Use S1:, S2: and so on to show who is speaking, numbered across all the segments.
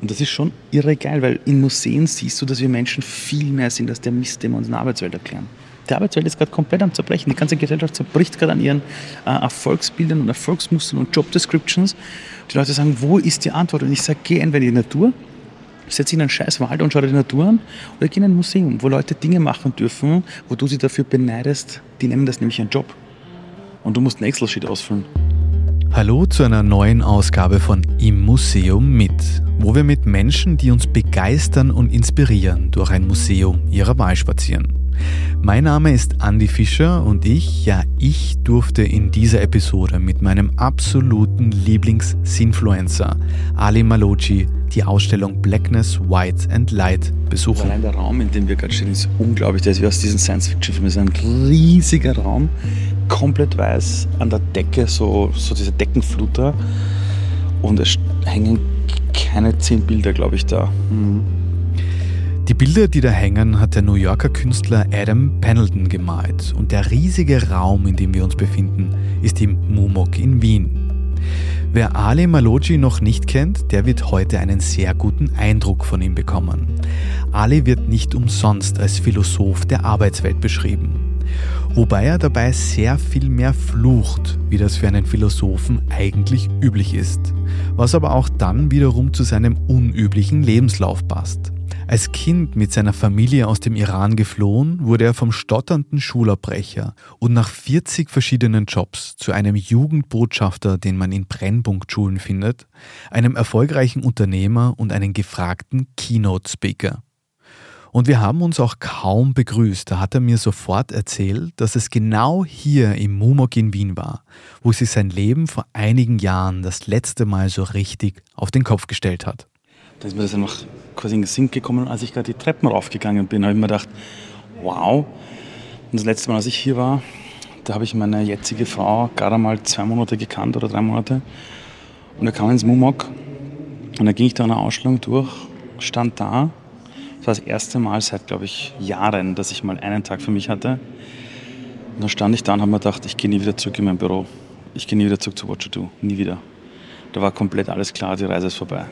S1: Und das ist schon irre geil, weil in Museen siehst du, dass wir Menschen viel mehr sind als der Mist, den wir uns in der Arbeitswelt erklären. Die Arbeitswelt ist gerade komplett am Zerbrechen. Die ganze Gesellschaft zerbricht gerade an ihren äh, Erfolgsbildern und Erfolgsmustern und Job Descriptions. Die Leute sagen, wo ist die Antwort? Und ich sage, geh entweder in die Natur, setz in einen scheiß Wald und schau dir die Natur an, oder geh in ein Museum, wo Leute Dinge machen dürfen, wo du sie dafür beneidest. Die nennen das nämlich einen Job. Und du musst einen Excel-Sheet ausfüllen.
S2: Hallo zu einer neuen Ausgabe von Im Museum mit, wo wir mit Menschen, die uns begeistern und inspirieren, durch ein Museum ihrer Wahl spazieren. Mein Name ist Andy Fischer und ich, ja, ich durfte in dieser Episode mit meinem absoluten Lieblings-Sinfluencer Ali Maloji die Ausstellung Blackness, White and Light besuchen.
S1: Allein der Raum, in dem wir gerade stehen, ist unglaublich. Der ist wie aus diesen Science-Fiction-Filmen. Ist ein riesiger Raum komplett weiß, an der Decke so, so diese Deckenfluter und es hängen keine zehn Bilder, glaube ich, da. Mhm.
S2: Die Bilder, die da hängen, hat der New Yorker Künstler Adam Pendleton gemalt und der riesige Raum, in dem wir uns befinden, ist im Mumok in Wien. Wer Ali Maloji noch nicht kennt, der wird heute einen sehr guten Eindruck von ihm bekommen. Ali wird nicht umsonst als Philosoph der Arbeitswelt beschrieben wobei er dabei sehr viel mehr flucht, wie das für einen Philosophen eigentlich üblich ist, was aber auch dann wiederum zu seinem unüblichen Lebenslauf passt. Als Kind mit seiner Familie aus dem Iran geflohen, wurde er vom stotternden Schulabbrecher und nach 40 verschiedenen Jobs zu einem Jugendbotschafter, den man in Brennpunktschulen findet, einem erfolgreichen Unternehmer und einen gefragten Keynote-Speaker. Und wir haben uns auch kaum begrüßt. Da hat er mir sofort erzählt, dass es genau hier im Mumok in Wien war, wo sich sein Leben vor einigen Jahren das letzte Mal so richtig auf den Kopf gestellt hat.
S1: Da ist mir das einfach quasi in den Sinn gekommen, als ich gerade die Treppen raufgegangen bin, habe ich mir gedacht, wow. Und das letzte Mal, als ich hier war, da habe ich meine jetzige Frau gerade mal zwei Monate gekannt oder drei Monate. Und er kam ins Mumok und da ging ich da eine Ausstellung durch, stand da das erste Mal seit, glaube ich, Jahren, dass ich mal einen Tag für mich hatte. Und dann stand ich da und habe mir gedacht, ich gehe nie wieder zurück in mein Büro. Ich gehe nie wieder zurück zu What You Do. Nie wieder. Da war komplett alles klar, die Reise ist vorbei.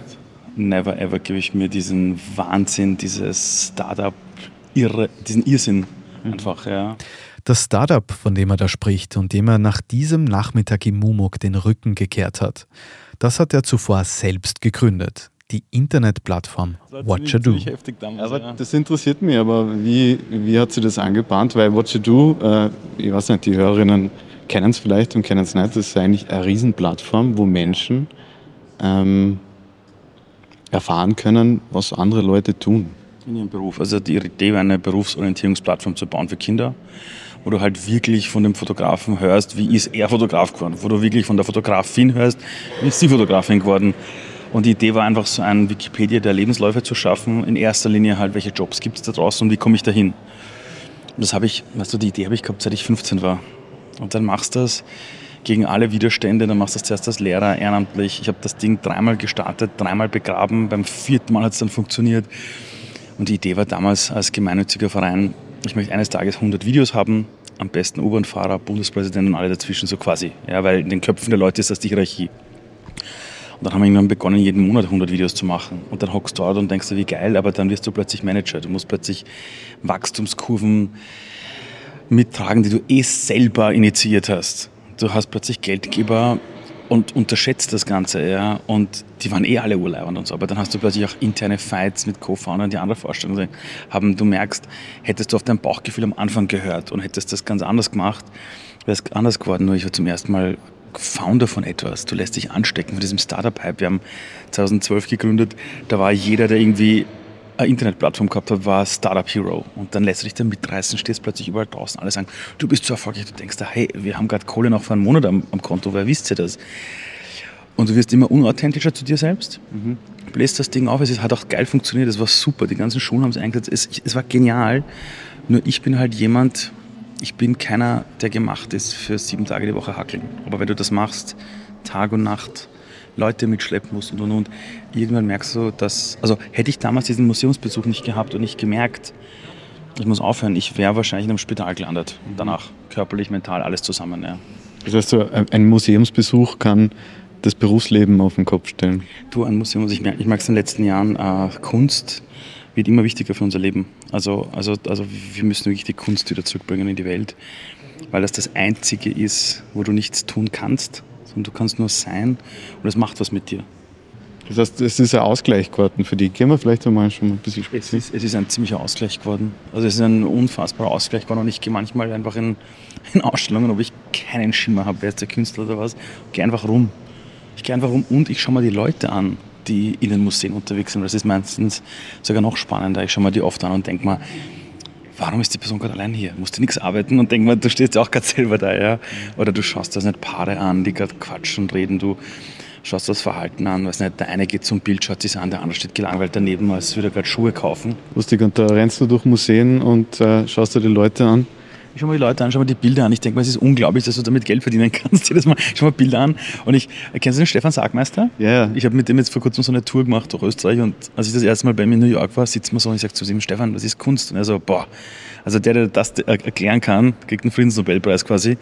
S1: Never ever gebe ich mir diesen Wahnsinn, dieses Startup, irre, diesen Irrsinn mhm. einfach, ja.
S2: Das Startup, von dem er da spricht und dem er nach diesem Nachmittag im Mumok den Rücken gekehrt hat, das hat er zuvor selbst gegründet die Internetplattform Watchadoo.
S3: Aber das interessiert mich, aber wie, wie hat sie das angebahnt? Weil Watchadoo, äh, ich weiß nicht, die Hörerinnen kennen es vielleicht und kennen es nicht, das ist eigentlich eine Riesenplattform, wo Menschen ähm, erfahren können, was andere Leute tun.
S1: In ihrem Beruf. Also die Idee war eine Berufsorientierungsplattform zu bauen für Kinder, wo du halt wirklich von dem Fotografen hörst, wie ist er Fotograf geworden, wo du wirklich von der Fotografin hörst, wie ist sie Fotografin geworden und die Idee war einfach so ein Wikipedia der Lebensläufe zu schaffen. In erster Linie halt, welche Jobs gibt es da draußen und wie komme ich da hin. Und das habe ich, weißt du, die Idee habe ich gehabt, seit ich 15 war. Und dann machst du das gegen alle Widerstände. Dann machst du das zuerst als Lehrer ehrenamtlich. Ich habe das Ding dreimal gestartet, dreimal begraben. Beim vierten Mal hat es dann funktioniert. Und die Idee war damals als gemeinnütziger Verein, ich möchte eines Tages 100 Videos haben, am besten U-Bahn-Fahrer, Bundespräsident und alle dazwischen so quasi. Ja, weil in den Köpfen der Leute ist das die Hierarchie. Und dann haben wir irgendwann begonnen, jeden Monat 100 Videos zu machen. Und dann hockst du dort und denkst du, wie geil, aber dann wirst du plötzlich Manager. Du musst plötzlich Wachstumskurven mittragen, die du eh selber initiiert hast. Du hast plötzlich Geldgeber und unterschätzt das Ganze, ja. Und die waren eh alle urleibend und so. Aber dann hast du plötzlich auch interne Fights mit Co-Foundern, die andere Vorstellungen haben. Du merkst, hättest du auf dein Bauchgefühl am Anfang gehört und hättest das ganz anders gemacht, wäre es anders geworden. Nur ich war zum ersten Mal Founder von etwas. Du lässt dich anstecken von diesem Startup-Hype. Wir haben 2012 gegründet. Da war jeder, der irgendwie eine Internetplattform gehabt hat, war Startup Hero. Und dann lässt du dich dann mitreißen, stehst plötzlich überall draußen. Alle sagen, du bist so erfolgreich. Du denkst, hey, wir haben gerade Kohle noch für einen Monat am, am Konto. Wer wisst ihr das? Und du wirst immer unauthentischer zu dir selbst. Mhm. Bläst das Ding auf. Es hat auch geil funktioniert. Es war super. Die ganzen Schulen haben es eingesetzt. Es, es war genial. Nur ich bin halt jemand, ich bin keiner, der gemacht ist für sieben Tage die Woche hackeln. Aber wenn du das machst, Tag und Nacht, Leute mitschleppen musst und und und, irgendwann merkst du, dass, also hätte ich damals diesen Museumsbesuch nicht gehabt und nicht gemerkt, ich muss aufhören, ich wäre wahrscheinlich in einem Spital gelandet. Danach körperlich, mental, alles zusammen. Ja.
S3: Das heißt, ein Museumsbesuch kann das Berufsleben auf den Kopf stellen?
S1: Du, ein Museum, also ich merke es in den letzten Jahren, äh, Kunst wird immer wichtiger für unser Leben. Also, also, also wir müssen wirklich die Kunst wieder zurückbringen in die Welt, weil das das Einzige ist, wo du nichts tun kannst, sondern du kannst nur sein und es macht was mit dir.
S3: Das heißt, es ist ein Ausgleich geworden für die. Gehen wir vielleicht einmal schon mal ein bisschen
S1: es ist, es ist ein ziemlicher Ausgleich geworden. Also es ist ein unfassbarer Ausgleich geworden und ich gehe manchmal einfach in, in Ausstellungen, ob ich keinen Schimmer habe, wer ist der Künstler oder was, gehe einfach rum. Ich gehe einfach rum und ich schaue mal die Leute an, die in den Museen unterwegs sind. Das ist meistens sogar noch spannender. Ich schaue mir die oft an und denke mal, warum ist die Person gerade allein hier? Musst du nichts arbeiten und denk mal, du stehst ja auch gerade selber da, ja? Oder du schaust da nicht Paare an, die gerade quatschen und reden. Du schaust das Verhalten an, weiß nicht, der eine geht zum Bild, schaut sich an, der andere steht gelangweilt daneben, als würde er gerade Schuhe kaufen.
S3: Lustig, und da rennst du durch Museen und äh, schaust dir die Leute an
S1: ich schaue mir die Leute an, schau mir die Bilder an. Ich denke mal, es ist unglaublich, dass du damit Geld verdienen kannst. Jedes Mal schau mir Bilder an. Und ich, kennst du den Stefan Sargmeister?
S3: Ja. Yeah.
S1: Ich habe mit dem jetzt vor kurzem so eine Tour gemacht durch Österreich und als ich das erste Mal bei mir in New York war, sitzt man so und ich sage zu ihm, Stefan, was ist Kunst? Und er so, boah, also der, der das erklären kann, kriegt einen Friedensnobelpreis quasi.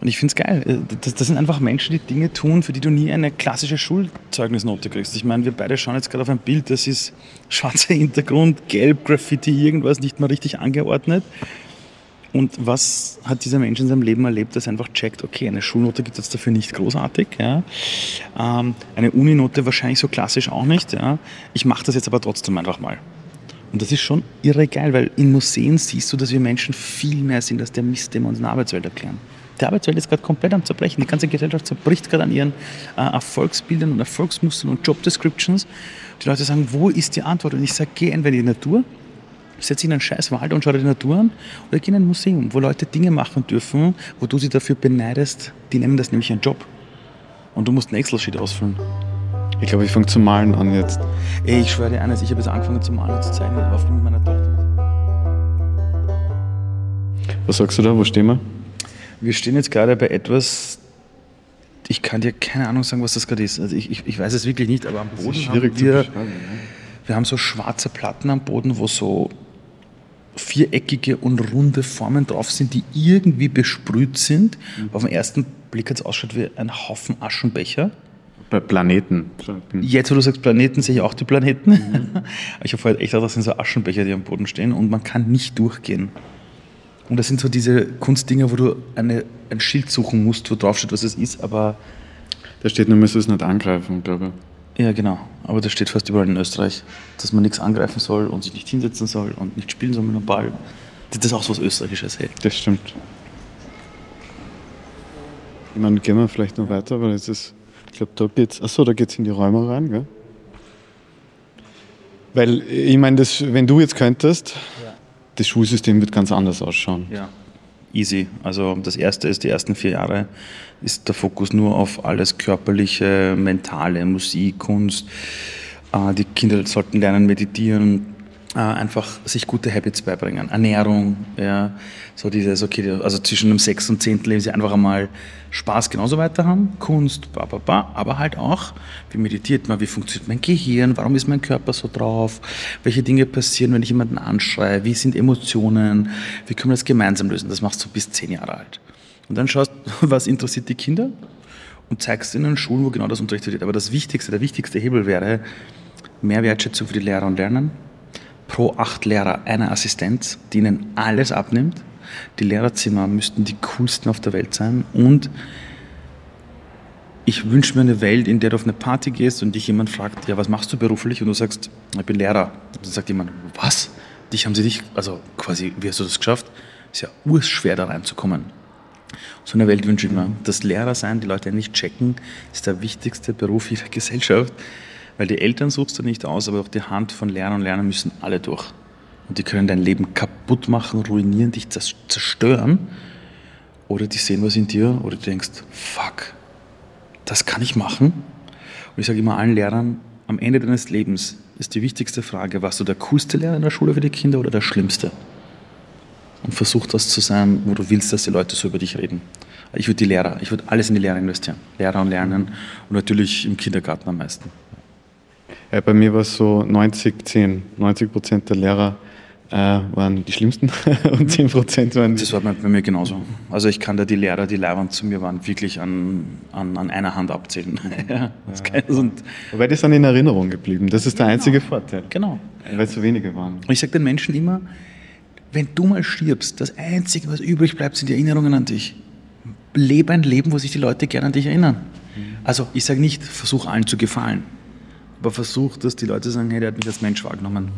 S1: Und ich finde es geil. Das, das, sind einfach Menschen, die Dinge tun, für die du nie eine klassische Schulzeugnisnote kriegst. Ich meine, wir beide schauen jetzt gerade auf ein Bild, das ist schwarzer Hintergrund, gelb, Graffiti, irgendwas nicht mal richtig angeordnet. Und was hat dieser Mensch in seinem Leben erlebt, dass er einfach checkt, okay, eine Schulnote gibt es dafür nicht großartig, ja. Ähm, eine Uninote wahrscheinlich so klassisch auch nicht, ja. Ich mache das jetzt aber trotzdem einfach mal. Und das ist schon irre geil, weil in Museen siehst du, dass wir Menschen viel mehr sind als der Mist, den wir uns in der Arbeitswelt erklären. Die Arbeitswelt ist gerade komplett am Zerbrechen. Die ganze Gesellschaft zerbricht gerade an ihren äh, Erfolgsbildern und Erfolgsmustern und Jobdescriptions. Die Leute sagen, wo ist die Antwort? Und ich sage, geh entweder in die Natur, setz dich in einen scheiß Wald und schau dir die Natur an oder geh in ein Museum, wo Leute Dinge machen dürfen, wo du sie dafür beneidest. Die nennen das nämlich einen Job. Und du musst einen Excel-Sheet ausfüllen.
S3: Ich glaube, ich fange zu malen an jetzt.
S1: Ey, ich schwöre dir eines, ich habe jetzt angefangen zu malen und zu zeichnen, auf mit meiner Tochter.
S3: Was sagst du da? Wo stehen wir?
S1: Wir stehen jetzt gerade bei etwas, ich kann dir keine Ahnung sagen, was das gerade ist. Also ich, ich, ich, weiß es wirklich nicht, aber am Boden haben wir, wir haben so schwarze Platten am Boden, wo so viereckige und runde Formen drauf sind, die irgendwie besprüht sind. Mhm. Auf den ersten Blick jetzt ausschaut wie ein Haufen Aschenbecher.
S3: Bei Planeten.
S1: Jetzt, wo du sagst Planeten, sehe ich auch die Planeten. Mhm. ich habe vorher echt gedacht, das sind so Aschenbecher, die am Boden stehen und man kann nicht durchgehen. Und das sind so diese Kunstdinger, wo du eine, ein Schild suchen musst, wo drauf steht, was es ist, aber.
S3: Da steht nur, man soll es nicht angreifen, glaube
S1: ich. Ja, genau. Aber das steht fast überall in Österreich, dass man nichts angreifen soll und sich nicht hinsetzen soll und nicht spielen soll mit einem Ball. Das ist auch so was Österreichisches, hey.
S3: Das stimmt. Ich meine, gehen wir vielleicht noch weiter, weil es ist, ich glaube, da geht's, achso, da geht's in die Räume rein, gell? Weil, ich meine, wenn du jetzt könntest, ja das Schulsystem wird ganz anders ausschauen.
S1: Ja, easy. Also das erste ist, die ersten vier Jahre ist der Fokus nur auf alles körperliche, mentale, Musik, Kunst. Äh, die Kinder sollten lernen, meditieren, einfach sich gute Habits beibringen. Ernährung, ja, so dieses, okay, also zwischen dem sechs und zehnten sie einfach einmal Spaß genauso weiter haben, Kunst, ba, ba, ba, aber halt auch, wie meditiert man, wie funktioniert mein Gehirn, warum ist mein Körper so drauf, welche Dinge passieren, wenn ich jemanden anschreie, wie sind Emotionen, wie können wir das gemeinsam lösen, das machst du bis zehn Jahre alt. Und dann schaust, was interessiert die Kinder und zeigst ihnen Schulen, wo genau das unterrichtet wird. Aber das Wichtigste, der wichtigste Hebel wäre mehr Wertschätzung für die Lehrer und Lernen, pro acht Lehrer eine Assistenz, die ihnen alles abnimmt. Die Lehrerzimmer müssten die coolsten auf der Welt sein. Und ich wünsche mir eine Welt, in der du auf eine Party gehst und dich jemand fragt, ja, was machst du beruflich? Und du sagst, ich bin Lehrer. Und dann sagt jemand, was? Dich haben sie nicht, also quasi, wie hast du das geschafft? Ist ja urschwer da reinzukommen. So eine Welt wünsche ich mir. Das Lehrer sein, die Leute nicht checken, ist der wichtigste Beruf jeder Gesellschaft. Weil die Eltern suchst du nicht aus, aber auch die Hand von Lerner und Lerner müssen alle durch. Und die können dein Leben kaputt machen, ruinieren, dich zerstören. Oder die sehen was in dir oder du denkst, fuck, das kann ich machen. Und ich sage immer allen Lehrern, am Ende deines Lebens ist die wichtigste Frage, warst du der coolste Lehrer in der Schule für die Kinder oder der schlimmste? Und versuch das zu sein, wo du willst, dass die Leute so über dich reden. Ich würde die Lehrer, ich würde alles in die Lehrer investieren. Lehrer und Lernen und natürlich im Kindergarten am meisten.
S3: Ja, bei mir war es so 90, 10. 90 Prozent der Lehrer äh, waren die schlimmsten und 10 Prozent waren die.
S1: Das war bei, mir genauso. Also ich kann da die Lehrer, die Lehrwand zu mir waren, wirklich an, an, an einer Hand abzählen. ja, das und
S3: Wobei die sind in Erinnerung geblieben. Das ist der einzige Vorteil.
S1: genau.
S3: Weil es so wenige waren.
S1: Und ich sage den Menschen immer, wenn du mal stirbst, das Einzige, was übrig bleibt, sind die Erinnerungen an dich. Lebe ein Leben, wo sich die Leute gerne an dich erinnern. Also ich sage nicht, versuch allen zu gefallen, aber versuch, dass die Leute sagen, hey, der hat mich als Mensch wahrgenommen.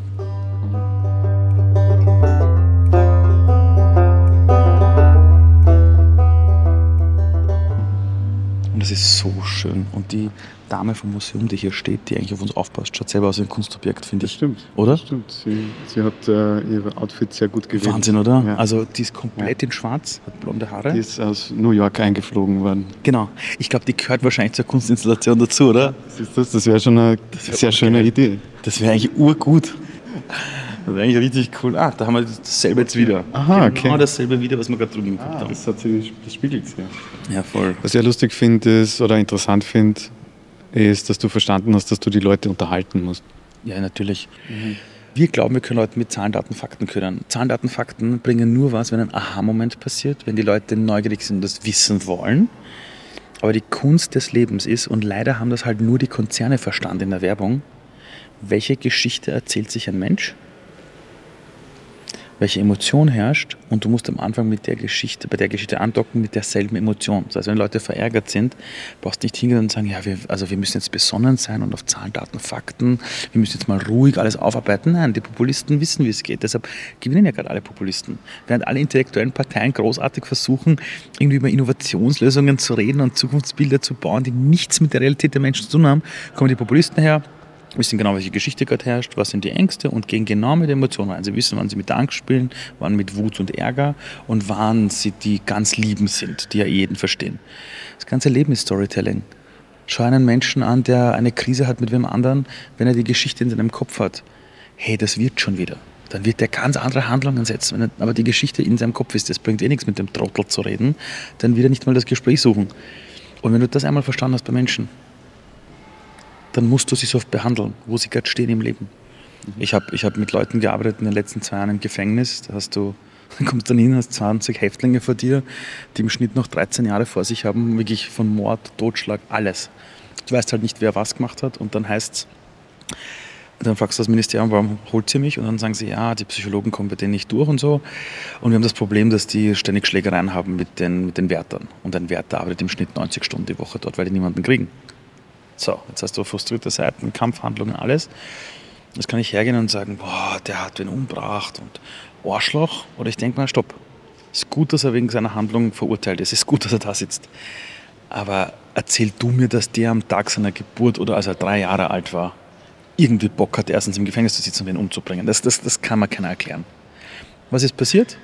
S1: Und das ist so schön. Und die Dame vom Museum, die hier steht, die eigentlich auf uns aufpasst, schaut selber aus wie ein Kunstobjekt, finde ich.
S3: Stimmt.
S1: Oder?
S3: Stimmt. Sie, sie hat äh, ihre Outfits sehr gut gewählt.
S1: Wahnsinn, oder?
S3: Ja.
S1: Also die ist komplett in schwarz, hat blonde Haare.
S3: die ist aus New York eingeflogen worden.
S1: Genau. Ich glaube, die gehört wahrscheinlich zur Kunstinstallation dazu, oder?
S3: Siehst du das? Das wäre schon eine
S1: wär
S3: sehr schöne
S1: urgeil.
S3: Idee.
S1: Das wäre eigentlich urgut. Das wäre eigentlich richtig cool. Ah, da haben wir dasselbe jetzt wieder.
S3: Aha,
S1: Genau
S3: okay.
S1: dasselbe wieder, was wir gerade drüben geguckt haben.
S3: Das, hat das spiegelt sie.
S1: Ja, voll.
S3: Was ich ja lustig finde ist, oder interessant finde, ist, dass du verstanden hast, dass du die Leute unterhalten musst.
S1: Ja, natürlich. Wir glauben, wir können Leute mit Zahlen, Daten, Fakten können. Zahlen, Daten, Fakten bringen nur was, wenn ein Aha-Moment passiert, wenn die Leute neugierig sind und das wissen wollen. Aber die Kunst des Lebens ist, und leider haben das halt nur die Konzerne verstanden in der Werbung, welche Geschichte erzählt sich ein Mensch, welche Emotion herrscht und du musst am Anfang mit der Geschichte, bei der Geschichte andocken mit derselben Emotion. Das heißt, wenn Leute verärgert sind, brauchst du nicht hingehen und sagen, ja, wir, also wir müssen jetzt besonnen sein und auf Zahlen, Daten, Fakten, wir müssen jetzt mal ruhig alles aufarbeiten. Nein, die Populisten wissen, wie es geht. Deshalb gewinnen ja gerade alle Populisten. Während alle intellektuellen Parteien großartig versuchen, irgendwie über Innovationslösungen zu reden und Zukunftsbilder zu bauen, die nichts mit der Realität der Menschen zu tun haben, kommen die Populisten her, wissen genau, welche Geschichte gerade herrscht, was sind die Ängste und gehen genau mit Emotionen rein. Sie wissen, wann sie mit der Angst spielen, wann mit Wut und Ärger und wann sie die ganz Lieben sind, die ja jeden verstehen. Das ganze Leben ist Storytelling. Schau einen Menschen an, der eine Krise hat mit wem anderen, wenn er die Geschichte in seinem Kopf hat. Hey, das wird schon wieder. Dann wird er ganz andere Handlungen setzen. Wenn er, aber die Geschichte in seinem Kopf ist, das bringt eh nichts mit dem Trottel zu reden, dann wird er nicht mal das Gespräch suchen. Und wenn du das einmal verstanden hast bei Menschen, dann musst du sie so behandeln, wo sie gerade stehen im Leben. Ich habe ich hab mit Leuten gearbeitet in den letzten zwei Jahren im Gefängnis. Da hast du, dann kommst du dann hin, hast 20 Häftlinge vor dir, die im Schnitt noch 13 Jahre vor sich haben, wirklich von Mord, Totschlag, alles. Du weißt halt nicht, wer was gemacht hat und dann heißt es, dann fragst du das Ministerium, warum holt sie mich? Und dann sagen sie, ja, die Psychologen kommen bei denen nicht durch und so. Und wir haben das Problem, dass die ständig Schlägereien haben mit den, mit den Wärtern. Und ein Wärter arbeitet im Schnitt 90 Stunden die Woche dort, weil die niemanden kriegen. So, jetzt hast du frustrierte Seiten, Kampfhandlungen, alles. Jetzt kann ich hergehen und sagen, boah, der hat wen umgebracht und Arschloch. Oder ich denke mal, stopp. Ist gut, dass er wegen seiner Handlung verurteilt ist. Ist gut, dass er da sitzt. Aber erzähl du mir, dass der am Tag seiner Geburt oder als er drei Jahre alt war, irgendwie Bock hat, erstens im Gefängnis zu sitzen und wen umzubringen. Das, das, das kann mir keiner erklären. Was ist passiert?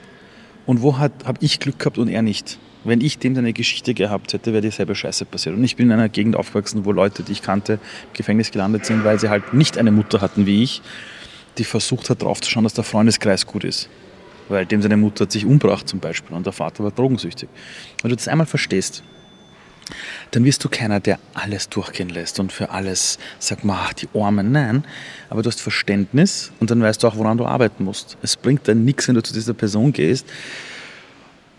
S1: Und wo habe ich Glück gehabt und er nicht? Wenn ich dem seine Geschichte gehabt hätte, wäre dieselbe Scheiße passiert. Und ich bin in einer Gegend aufgewachsen, wo Leute, die ich kannte, im Gefängnis gelandet sind, weil sie halt nicht eine Mutter hatten wie ich, die versucht hat, drauf zu schauen, dass der Freundeskreis gut ist. Weil dem seine Mutter hat sich umgebracht zum Beispiel und der Vater war drogensüchtig. Wenn du das einmal verstehst, dann wirst du keiner, der alles durchgehen lässt und für alles sagt, ach, die Armen, nein. Aber du hast Verständnis und dann weißt du auch, woran du arbeiten musst. Es bringt dann nichts, wenn du zu dieser Person gehst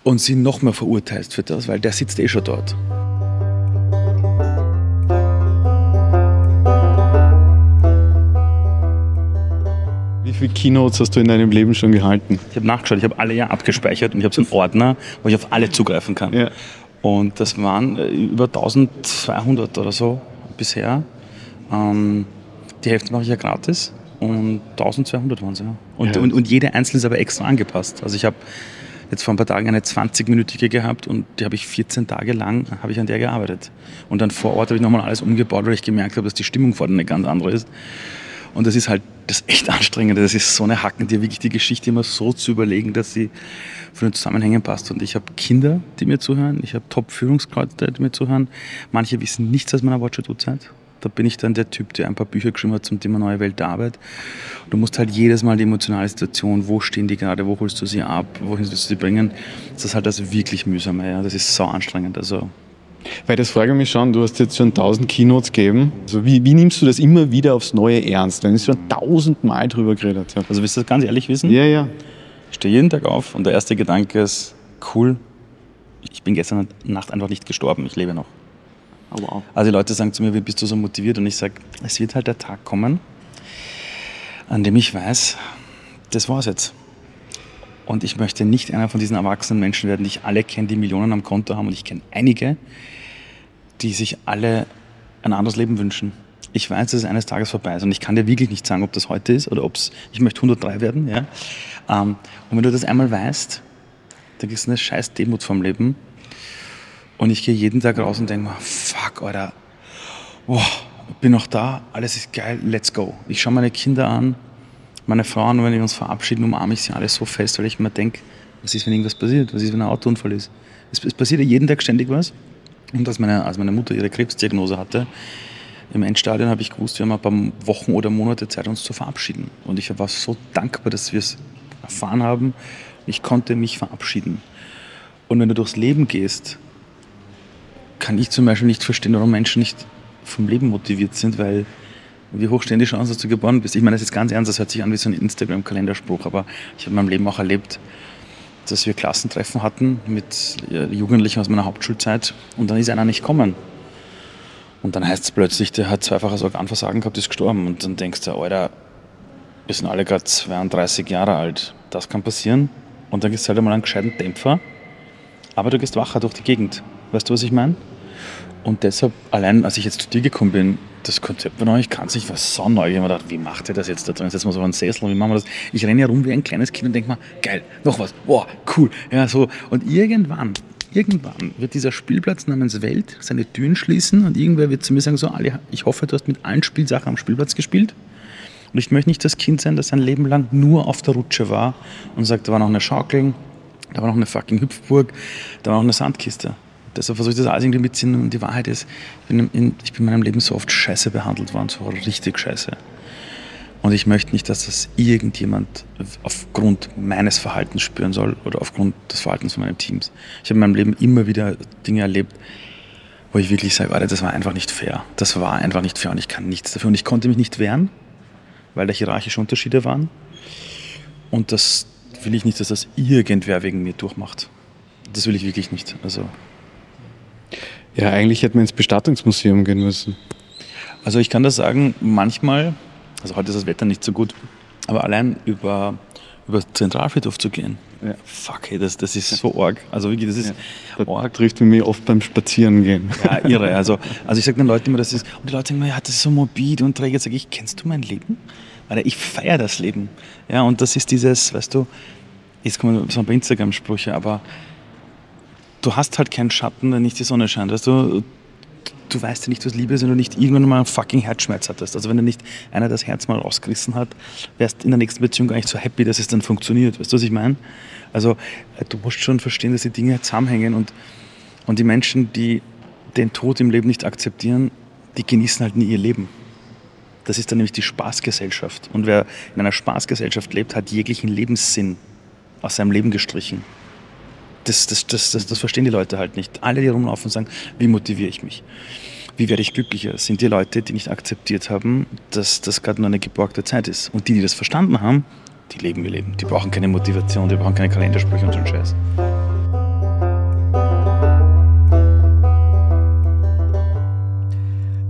S1: und sie noch mehr verurteilst für das, weil der sitzt eh schon dort.
S3: Wie viele Keynotes hast du in deinem Leben schon gehalten?
S1: Ich habe nachgeschaut, ich habe alle ja abgespeichert und ich habe so einen Ordner, wo ich auf alle zugreifen kann.
S3: Ja.
S1: Und das waren äh, über 1200 oder so bisher. Ähm, die Hälfte mache ich ja gratis und 1200 waren es ja. Und,
S3: Ja.
S1: und, und jede einzelne ist aber extra angepasst. Also ich habe jetzt vor ein paar Tagen eine 20-minütige gehabt und die habe ich 14 Tage lang habe ich an der gearbeitet. Und dann vor Ort habe ich nochmal alles umgebaut, weil ich gemerkt habe, dass die Stimmung vor Ort eine ganz andere ist. Und das ist halt das echt Anstrengende. Das ist so eine Hacken, dir wirklich die Geschichte immer so zu überlegen, dass sie von den Zusammenhängen passt. Und ich habe Kinder, die mir zuhören. Ich habe Top-Führungskräfte, die mir zuhören. Manche wissen nichts aus meiner Watcher-Do-Zeit. Da bin ich dann der Typ, der ein paar Bücher geschrieben hat zum Thema Neue Welt der Arbeit. Du musst halt jedes Mal die emotionale Situation, wo stehen die gerade, wo holst du sie ab, wohin willst du sie bringen, das ist halt das wirklich mühsame. Ja. Das ist so anstrengend. Also
S3: Weil das frage ich mich schon, du hast jetzt schon tausend Keynotes gegeben. Also wie, wie nimmst du das immer wieder aufs Neue ernst, wenn ich schon tausendmal drüber geredet habe?
S1: Also willst du das ganz ehrlich wissen?
S3: Ja, ja.
S1: Ich stehe jeden Tag auf und der erste Gedanke ist, cool, ich bin gestern Nacht einfach nicht gestorben, ich lebe noch.
S3: Oh, wow.
S1: Also die Leute sagen zu mir, wie bist du so motiviert? Und ich sage, es wird halt der Tag kommen, an dem ich weiß, das war's jetzt. Und ich möchte nicht einer von diesen erwachsenen Menschen werden, die ich alle kenne, die Millionen am Konto haben. Und ich kenne einige, die sich alle ein anderes Leben wünschen. Ich weiß, dass es eines Tages vorbei ist. Und ich kann dir wirklich nicht sagen, ob das heute ist oder ob es, ich möchte 103 werden. Ja? Ähm, und wenn du das einmal weißt, dann gibt es eine scheiß Demut vom Leben. Und ich gehe jeden Tag raus und denke mir, fuck, Alter, boah, bin noch da, alles ist geil, let's go. Ich schaue meine Kinder an, meine Frauen, wenn wir uns verabschieden, umarme ich sie alle so fest, weil ich mir denke, was ist, wenn irgendwas passiert? Was ist, wenn ein Autounfall ist? Es, es passiert ja jeden Tag ständig was. Und als meine, als meine Mutter ihre Krebsdiagnose hatte, im Endstadion habe ich gewusst, wir haben ein paar Wochen oder Monate Zeit, uns zu verabschieden. Und ich war so dankbar, dass wir es erfahren haben. Ich konnte mich verabschieden. Und wenn du durchs Leben gehst, kann ich zum Beispiel nicht verstehen, warum Menschen nicht vom Leben motiviert sind, weil wie hoch stehen die Chancen, dass du geboren bist? Ich meine, das ist ganz ernst, das hört sich an wie so ein Instagram-Kalenderspruch, aber ich habe in meinem Leben auch erlebt, dass wir Klassentreffen hatten mit Jugendlichen aus meiner Hauptschulzeit und dann ist einer nicht kommen. Und dann heißt es plötzlich, der hat zweifaches Organversagen gehabt, ist gestorben. Und dann denkst du, Alter, wir sind alle gerade 32 Jahre alt. Das kann passieren. Und dann gehst du halt einmal einen gescheiten Dämpfer. Aber du gehst wacher durch die Gegend. Weißt du, was ich meine? Und deshalb, allein als ich jetzt zu dir gekommen bin, das Konzept von euch kann sich was so neu. Ich habe mir gedacht, wie macht ihr das jetzt da drin? Setzen wir so einen Sessel, wie machen wir das? Ich renne herum wie ein kleines Kind und denke mir, geil, noch was, wow, cool. Ja, so. Und irgendwann, irgendwann wird dieser Spielplatz namens Welt seine Türen schließen und irgendwer wird zu mir sagen, so, Ali, ich hoffe, du hast mit allen Spielsachen am Spielplatz gespielt. Und ich möchte nicht das Kind sein, das sein Leben lang nur auf der Rutsche war und sagt, da war noch eine Schaukel, da war noch eine fucking Hüpfburg, da war noch eine Sandkiste. Deshalb versuche ich das alles irgendwie mitzuziehen und die Wahrheit ist, ich bin, in, ich bin in meinem Leben so oft scheiße behandelt worden, so richtig scheiße. Und ich möchte nicht, dass das irgendjemand aufgrund meines Verhaltens spüren soll oder aufgrund des Verhaltens von meinen Teams. Ich habe in meinem Leben immer wieder Dinge erlebt, wo ich wirklich sage, das war einfach nicht fair. Das war einfach nicht fair und ich kann nichts dafür. Und ich konnte mich nicht wehren, weil da hierarchische Unterschiede waren. Und das will ich nicht, dass das irgendwer wegen mir durchmacht. Das will ich wirklich nicht. Also
S3: ja, eigentlich hätten wir ins Bestattungsmuseum gehen müssen.
S1: Also ich kann das sagen, manchmal, also heute ist das Wetter nicht so gut, aber allein über, über Zentralfriedhof zu gehen, ja. fuck, hey, das, das ist so arg. Also wirklich, das ist
S3: ja, arg. trifft mich oft beim Spazierengehen.
S1: Ja, irre. Also, also ich sage den Leuten immer, das ist, und die Leute sagen mir, ja, das ist so morbid und träge. Sage ich, kennst du mein Leben? Weil ich feiere das Leben. Ja, und das ist dieses, weißt du, jetzt kommen so ein paar Instagram-Sprüche, aber du hast halt keinen Schatten, wenn nicht die Sonne scheint. Weißt du, du weißt ja nicht, was Liebe ist, wenn du nicht irgendwann mal einen fucking Herzschmerz hattest. Also wenn dir nicht einer das Herz mal rausgerissen hat, wärst in der nächsten Beziehung gar nicht so happy, dass es dann funktioniert. Weißt du, was ich meine? Also äh, du musst schon verstehen, dass die Dinge zusammenhängen und, und die Menschen, die den Tod im Leben nicht akzeptieren, die genießen halt nie ihr Leben. Das ist dann nämlich die Spaßgesellschaft. Und wer in einer Spaßgesellschaft lebt, hat jeglichen Lebenssinn aus seinem Leben gestrichen das, das, das, das, das verstehen die Leute halt nicht. Alle, die rumlaufen und sagen, wie motiviere ich mich? Wie werde ich glücklicher? Sind die Leute, die nicht akzeptiert haben, dass das gerade nur eine geborgte Zeit ist. Und die, die das verstanden haben, die leben ihr Leben. Die brauchen keine Motivation, die brauchen keine Kalendersprüche und so einen Scheiß.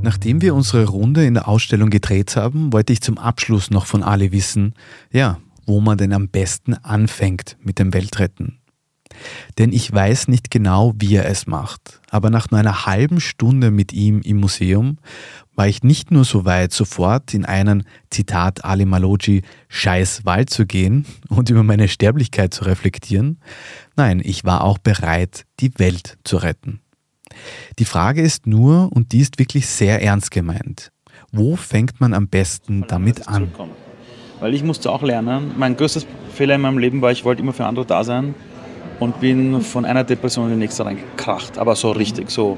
S2: Nachdem wir unsere Runde in der Ausstellung gedreht haben, wollte ich zum Abschluss noch von Ali wissen, ja, wo man denn am besten anfängt mit dem Weltretten. Denn ich weiß nicht genau, wie er es macht. Aber nach nur einer halben Stunde mit ihm im Museum war ich nicht nur so weit, sofort in einen, Zitat Ali Maloji, Scheiß Wald zu gehen und über meine Sterblichkeit zu reflektieren. Nein, ich war auch bereit, die Welt zu retten. Die Frage ist nur, und die ist wirklich sehr ernst gemeint, wo fängt man am besten damit an?
S1: Weil ich musste auch lernen, mein größtes Fehler in meinem Leben war, ich wollte immer für andere da sein und bin von einer Depression in die nächste reingekracht. Aber so richtig, so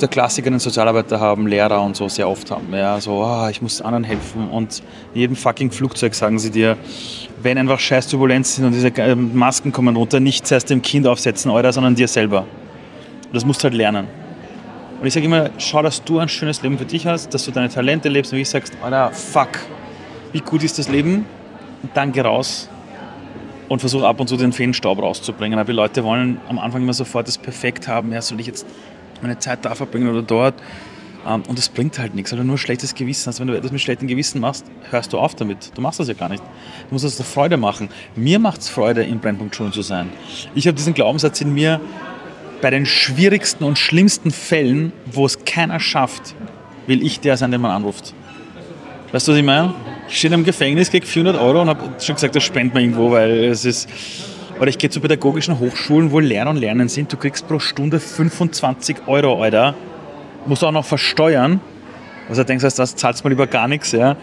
S1: der Klassiker, den Sozialarbeiter haben, Lehrer und so sehr oft haben. Ja, so, ah, ich muss anderen helfen. Und in jedem fucking Flugzeug sagen sie dir, wenn einfach scheiß Turbulenz sind und diese ähm, Masken kommen runter, nicht zuerst dem Kind aufsetzen, Alter, sondern dir selber. Das musst du halt lernen. Und ich sage immer, schau, dass du ein schönes Leben für dich hast, dass du deine Talente lebst und wie ich sagst, Alter, fuck, wie gut ist das Leben? Und dann geh raus und versuch ab und zu den Feenstaub rauszubringen. Aber die Leute wollen am Anfang immer sofort das Perfekt haben. Ja, soll ich jetzt meine Zeit da verbringen oder dort? Ähm, und das bringt halt nichts, weil nur schlechtes Gewissen hast. Wenn du etwas mit schlechtem Gewissen machst, hörst du auf damit. Du machst das ja gar nicht. Du musst das der Freude machen. Mir macht es Freude, in Brennpunkt Schulen zu sein. Ich habe diesen Glaubenssatz in mir, bei den schwierigsten und schlimmsten Fällen, wo es keiner schafft, will ich der sein, den man anruft. Weißt du, was ich meine? Ich stehe im Gefängnis, kriege 400 Euro und habe schon gesagt, das spendet mir irgendwo, weil es ist. Oder ich gehe zu pädagogischen Hochschulen, wo Lernen und Lernen sind. Du kriegst pro Stunde 25 Euro, Alter. Musst auch noch versteuern. Also denkst du, das zahlst mal lieber gar nichts. Ja.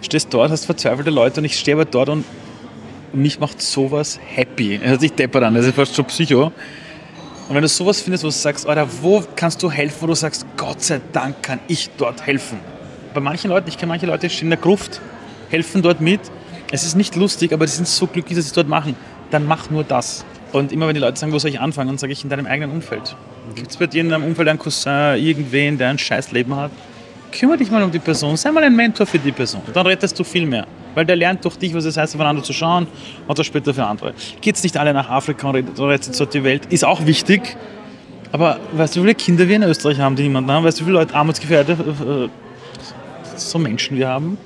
S1: Stehst dort, hast verzweifelte Leute und ich stehe aber dort und mich macht sowas happy. Es hört sich deppert an, das ist fast schon Psycho. Und wenn du sowas findest, wo du sagst, Alter, wo kannst du helfen, wo du sagst, Gott sei Dank kann ich dort helfen. Bei manchen Leuten, ich kenne manche Leute, die stehen in der Gruft, helfen dort mit. Es ist nicht lustig, aber die sind so glücklich, dass sie es dort machen. Dann mach nur das. Und immer wenn die Leute sagen, wo soll ich anfangen, dann sage ich in deinem eigenen Umfeld. Gibt es bei dir in deinem Umfeld einen Cousin, irgendwen, der ein scheiß Leben hat? Kümmere dich mal um die Person, sei mal ein Mentor für die Person. Dann rettest du viel mehr. Weil der lernt durch dich, was es heißt, aufeinander zu schauen und das später für andere. Geht's nicht alle nach Afrika und rettet so die Welt, ist auch wichtig. Aber weißt du, wie viele Kinder wir in Österreich haben, die niemanden haben? Weißt du, wie viele Leute armutsgefährdete äh, so Menschen wir haben?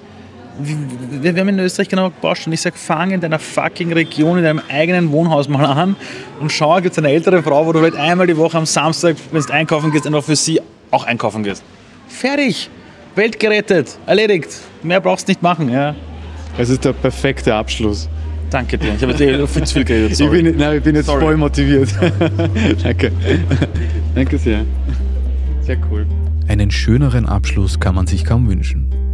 S1: Wir, haben in Österreich genau gebaut und ich sage, fang in deiner fucking Region, in deinem eigenen Wohnhaus mal an und schau, gibt es eine ältere Frau, wo du vielleicht einmal die Woche am Samstag, wenn du einkaufen gehst, einfach für sie auch einkaufen gehst. Fertig! Welt gerettet, erledigt. Mehr brauchst du nicht machen. Ja.
S3: Es ist der perfekte Abschluss.
S1: Danke dir. Ich habe dir viel zu viel geredet.
S3: Ich bin, nein, ich bin jetzt sorry. voll motiviert. Danke. Danke sehr. Sehr cool.
S2: Einen schöneren Abschluss kann man sich kaum wünschen.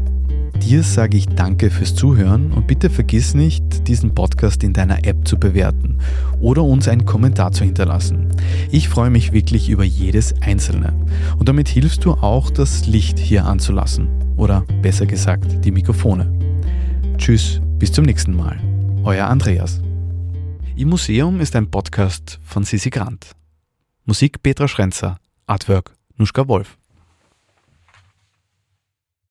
S2: Dir sage ich danke fürs Zuhören und bitte vergiss nicht, diesen Podcast in deiner App zu bewerten oder uns einen Kommentar zu hinterlassen. Ich freue mich wirklich über jedes einzelne. Und damit hilfst du auch, das Licht hier anzulassen. Oder besser gesagt, die Mikrofone. Tschüss, bis zum nächsten Mal. Euer Andreas. Im Museum ist ein Podcast von Sisi Grant. Musik Petra Schrenzer, Artwork Nuschka Wolf.